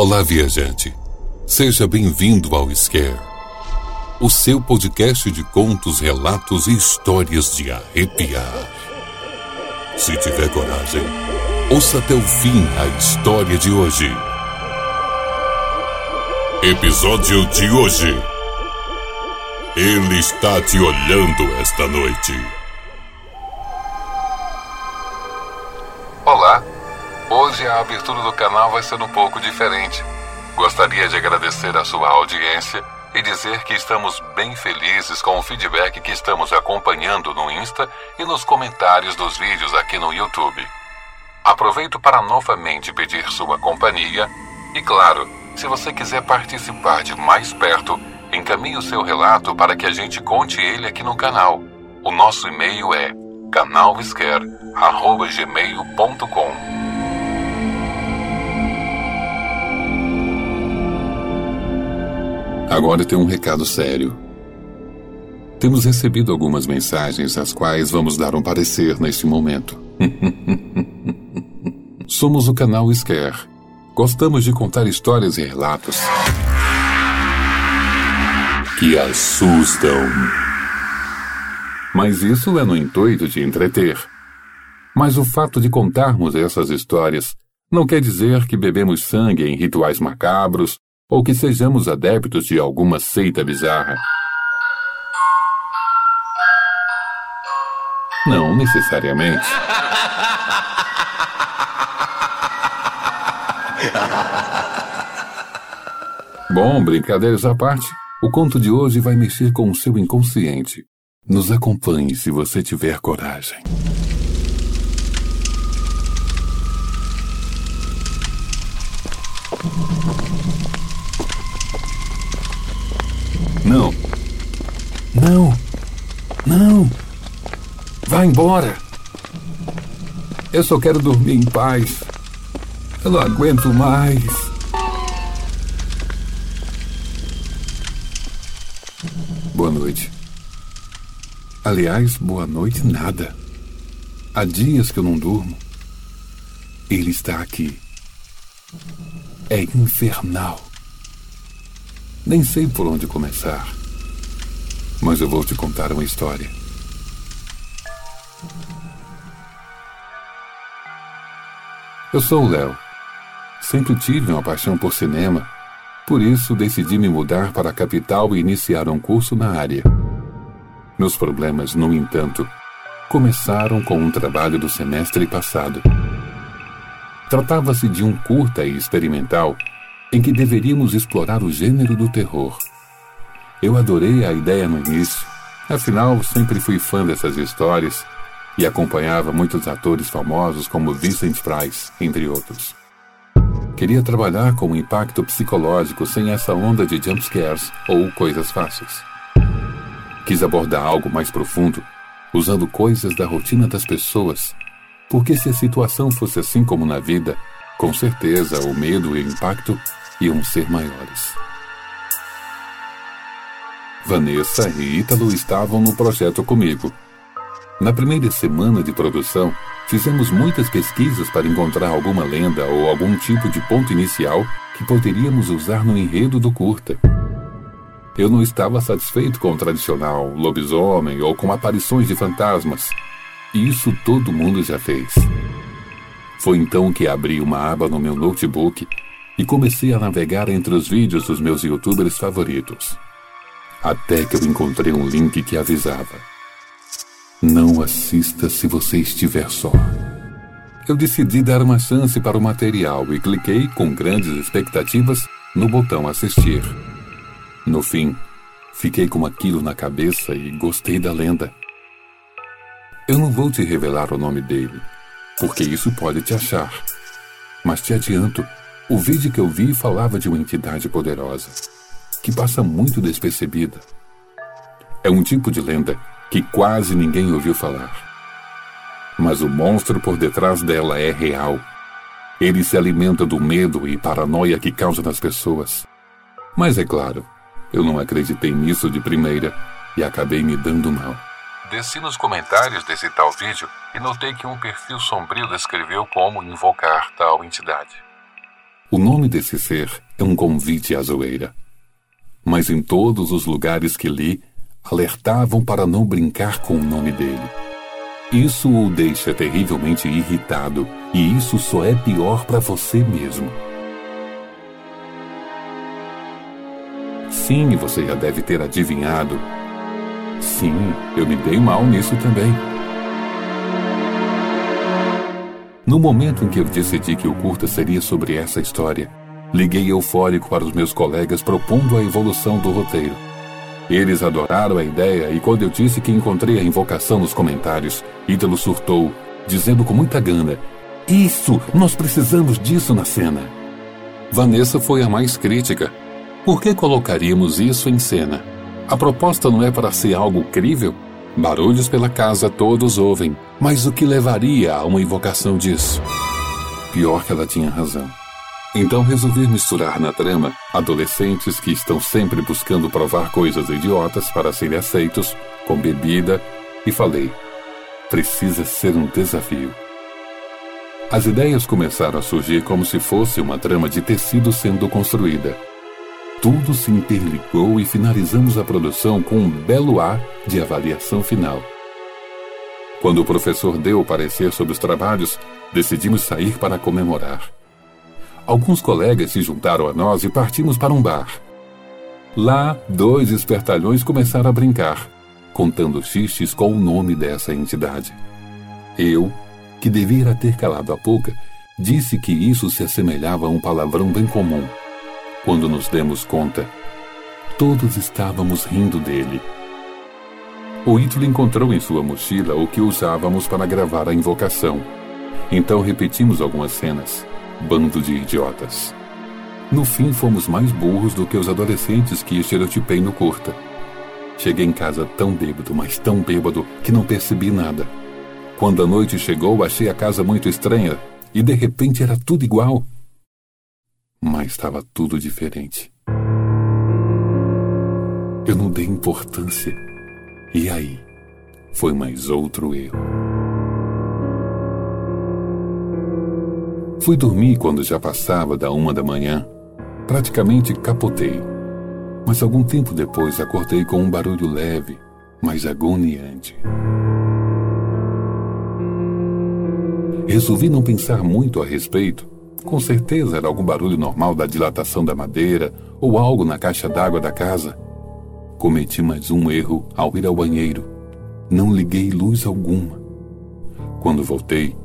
Olá, viajante. Seja bem-vindo ao Scare, o seu podcast de contos, relatos e histórias de arrepiar. Se tiver coragem, ouça até o fim a história de hoje. Episódio de hoje. Ele está te olhando esta noite. Hoje a abertura do canal vai ser um pouco diferente. Gostaria de agradecer a sua audiência e dizer que estamos bem felizes com o feedback que estamos acompanhando no Insta e nos comentários dos vídeos aqui no YouTube. Aproveito para novamente pedir sua companhia e, claro, se você quiser participar de mais perto, encaminhe o seu relato para que a gente conte ele aqui no canal. O nosso e-mail é canalsquare.gmail.com Agora tem um recado sério. Temos recebido algumas mensagens às quais vamos dar um parecer neste momento. Somos o canal Scare. Gostamos de contar histórias e relatos que assustam. Mas isso é no intuito de entreter. Mas o fato de contarmos essas histórias não quer dizer que bebemos sangue em rituais macabros ou que sejamos adeptos de alguma seita bizarra. Não necessariamente. Bom, brincadeiras à parte, o conto de hoje vai mexer com o seu inconsciente. Nos acompanhe se você tiver coragem. Não. Não. Não. Vá embora. Eu só quero dormir em paz. Eu não aguento mais. Boa noite. Aliás, boa noite nada. Há dias que eu não durmo. Ele está aqui. É infernal. Nem sei por onde começar. Mas eu vou te contar uma história. Eu sou o Léo. Sempre tive uma paixão por cinema. Por isso, decidi me mudar para a capital e iniciar um curso na área. Meus problemas, no entanto, começaram com um trabalho do semestre passado. Tratava-se de um curta e experimental em que deveríamos explorar o gênero do terror. Eu adorei a ideia no início, afinal sempre fui fã dessas histórias e acompanhava muitos atores famosos como Vincent Price, entre outros. Queria trabalhar com um impacto psicológico sem essa onda de jumpscares ou coisas fáceis. Quis abordar algo mais profundo, usando coisas da rotina das pessoas, porque se a situação fosse assim como na vida, com certeza o medo e o impacto iam ser maiores. Vanessa e Ítalo estavam no projeto comigo. Na primeira semana de produção, fizemos muitas pesquisas para encontrar alguma lenda ou algum tipo de ponto inicial que poderíamos usar no enredo do curta. Eu não estava satisfeito com o tradicional lobisomem ou com aparições de fantasmas. Isso todo mundo já fez. Foi então que abri uma aba no meu notebook e comecei a navegar entre os vídeos dos meus youtubers favoritos. Até que eu encontrei um link que avisava: Não assista se você estiver só. Eu decidi dar uma chance para o material e cliquei, com grandes expectativas, no botão assistir. No fim, fiquei com aquilo na cabeça e gostei da lenda. Eu não vou te revelar o nome dele, porque isso pode te achar. Mas te adianto, o vídeo que eu vi falava de uma entidade poderosa, que passa muito despercebida. É um tipo de lenda que quase ninguém ouviu falar. Mas o monstro por detrás dela é real. Ele se alimenta do medo e paranoia que causa nas pessoas. Mas é claro, eu não acreditei nisso de primeira e acabei me dando mal. Desci nos comentários desse tal vídeo e notei que um perfil sombrio descreveu como invocar tal entidade. O nome desse ser é um convite à zoeira. Mas em todos os lugares que li, alertavam para não brincar com o nome dele. Isso o deixa terrivelmente irritado, e isso só é pior para você mesmo. Sim, você já deve ter adivinhado. Sim, eu me dei mal nisso também. No momento em que eu decidi que o curta seria sobre essa história, liguei eufórico para os meus colegas propondo a evolução do roteiro. Eles adoraram a ideia e quando eu disse que encontrei a invocação nos comentários, Ítalo surtou, dizendo com muita gana: Isso! Nós precisamos disso na cena! Vanessa foi a mais crítica. Por que colocaríamos isso em cena? A proposta não é para ser algo crível? Barulhos pela casa todos ouvem, mas o que levaria a uma invocação disso? Pior que ela tinha razão. Então resolvi misturar na trama adolescentes que estão sempre buscando provar coisas idiotas para serem aceitos, com bebida, e falei: precisa ser um desafio. As ideias começaram a surgir como se fosse uma trama de tecido sendo construída. Tudo se interligou e finalizamos a produção com um belo ar de avaliação final. Quando o professor deu o parecer sobre os trabalhos, decidimos sair para comemorar alguns colegas se juntaram a nós e partimos para um bar. Lá, dois espertalhões começaram a brincar, contando xixes com o nome dessa entidade. Eu, que devia ter calado a boca, disse que isso se assemelhava a um palavrão bem comum. Quando nos demos conta, todos estávamos rindo dele. O Ítalo encontrou em sua mochila o que usávamos para gravar a invocação. Então repetimos algumas cenas bando de idiotas. No fim, fomos mais burros do que os adolescentes que estereotipei no curta. Cheguei em casa tão bêbado, mas tão bêbado, que não percebi nada. Quando a noite chegou, achei a casa muito estranha e de repente era tudo igual. Mas estava tudo diferente. Eu não dei importância. E aí? Foi mais outro erro. Fui dormir quando já passava da uma da manhã. Praticamente capotei. Mas algum tempo depois acordei com um barulho leve, mas agoniante. Resolvi não pensar muito a respeito. Com certeza era algum barulho normal da dilatação da madeira ou algo na caixa d'água da casa. Cometi mais um erro ao ir ao banheiro. Não liguei luz alguma. Quando voltei,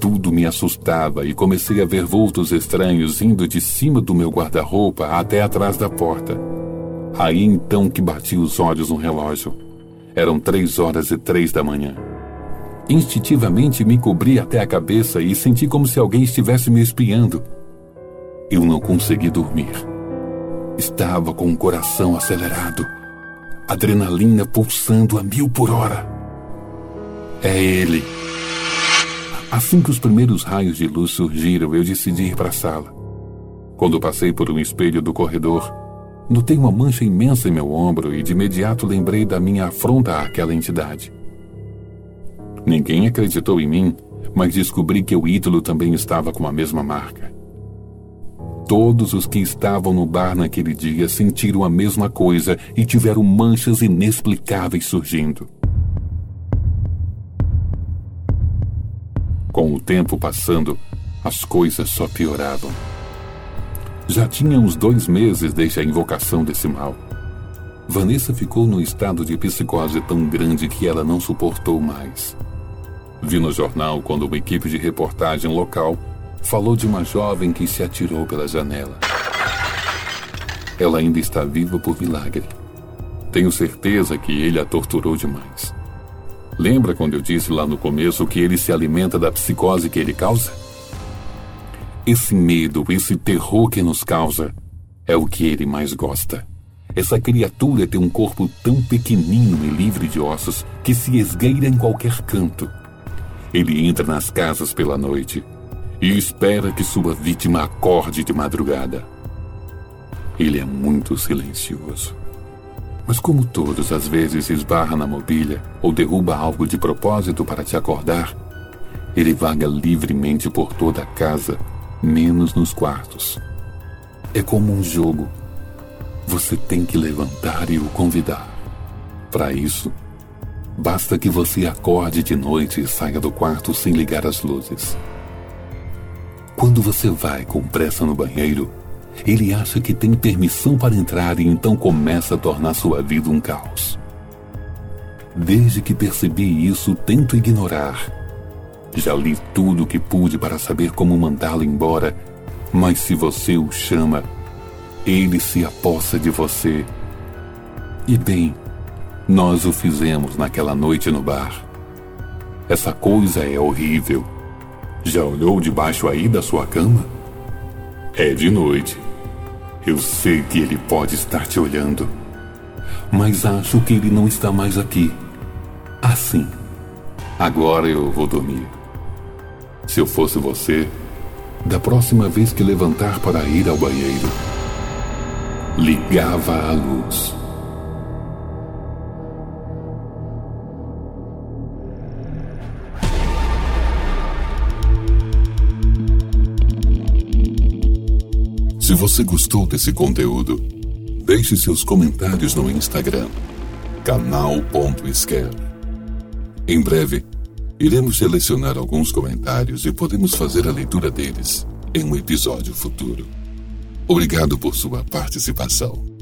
tudo me assustava e comecei a ver vultos estranhos indo de cima do meu guarda-roupa até atrás da porta. Aí então que bati os olhos no relógio. Eram três horas e três da manhã. Instintivamente me cobri até a cabeça e senti como se alguém estivesse me espiando. Eu não consegui dormir. Estava com o coração acelerado, adrenalina pulsando a mil por hora. É ele. Assim que os primeiros raios de luz surgiram, eu decidi ir para a sala. Quando passei por um espelho do corredor, notei uma mancha imensa em meu ombro e de imediato lembrei da minha afronta àquela entidade. Ninguém acreditou em mim, mas descobri que o ídolo também estava com a mesma marca. Todos os que estavam no bar naquele dia sentiram a mesma coisa e tiveram manchas inexplicáveis surgindo. Com o tempo passando, as coisas só pioravam. Já tinha uns dois meses desde a invocação desse mal. Vanessa ficou num estado de psicose tão grande que ela não suportou mais. Vi no jornal quando uma equipe de reportagem local falou de uma jovem que se atirou pela janela. Ela ainda está viva por milagre. Tenho certeza que ele a torturou demais. Lembra quando eu disse lá no começo que ele se alimenta da psicose que ele causa? Esse medo, esse terror que nos causa, é o que ele mais gosta. Essa criatura tem um corpo tão pequenino e livre de ossos que se esgueira em qualquer canto. Ele entra nas casas pela noite e espera que sua vítima acorde de madrugada. Ele é muito silencioso. Mas como todos às vezes esbarra na mobília ou derruba algo de propósito para te acordar, ele vaga livremente por toda a casa, menos nos quartos. É como um jogo. Você tem que levantar e o convidar. Para isso, basta que você acorde de noite e saia do quarto sem ligar as luzes. Quando você vai com pressa no banheiro, ele acha que tem permissão para entrar e então começa a tornar sua vida um caos. Desde que percebi isso, tento ignorar. Já li tudo o que pude para saber como mandá-lo embora, mas se você o chama, ele se apossa de você. E bem, nós o fizemos naquela noite no bar. Essa coisa é horrível. Já olhou debaixo aí da sua cama? É de noite. Eu sei que ele pode estar te olhando, mas acho que ele não está mais aqui. Assim. Agora eu vou dormir. Se eu fosse você, da próxima vez que levantar para ir ao banheiro, ligava a luz. Se você gostou desse conteúdo, deixe seus comentários no Instagram, canal.scare. Em breve, iremos selecionar alguns comentários e podemos fazer a leitura deles em um episódio futuro. Obrigado por sua participação.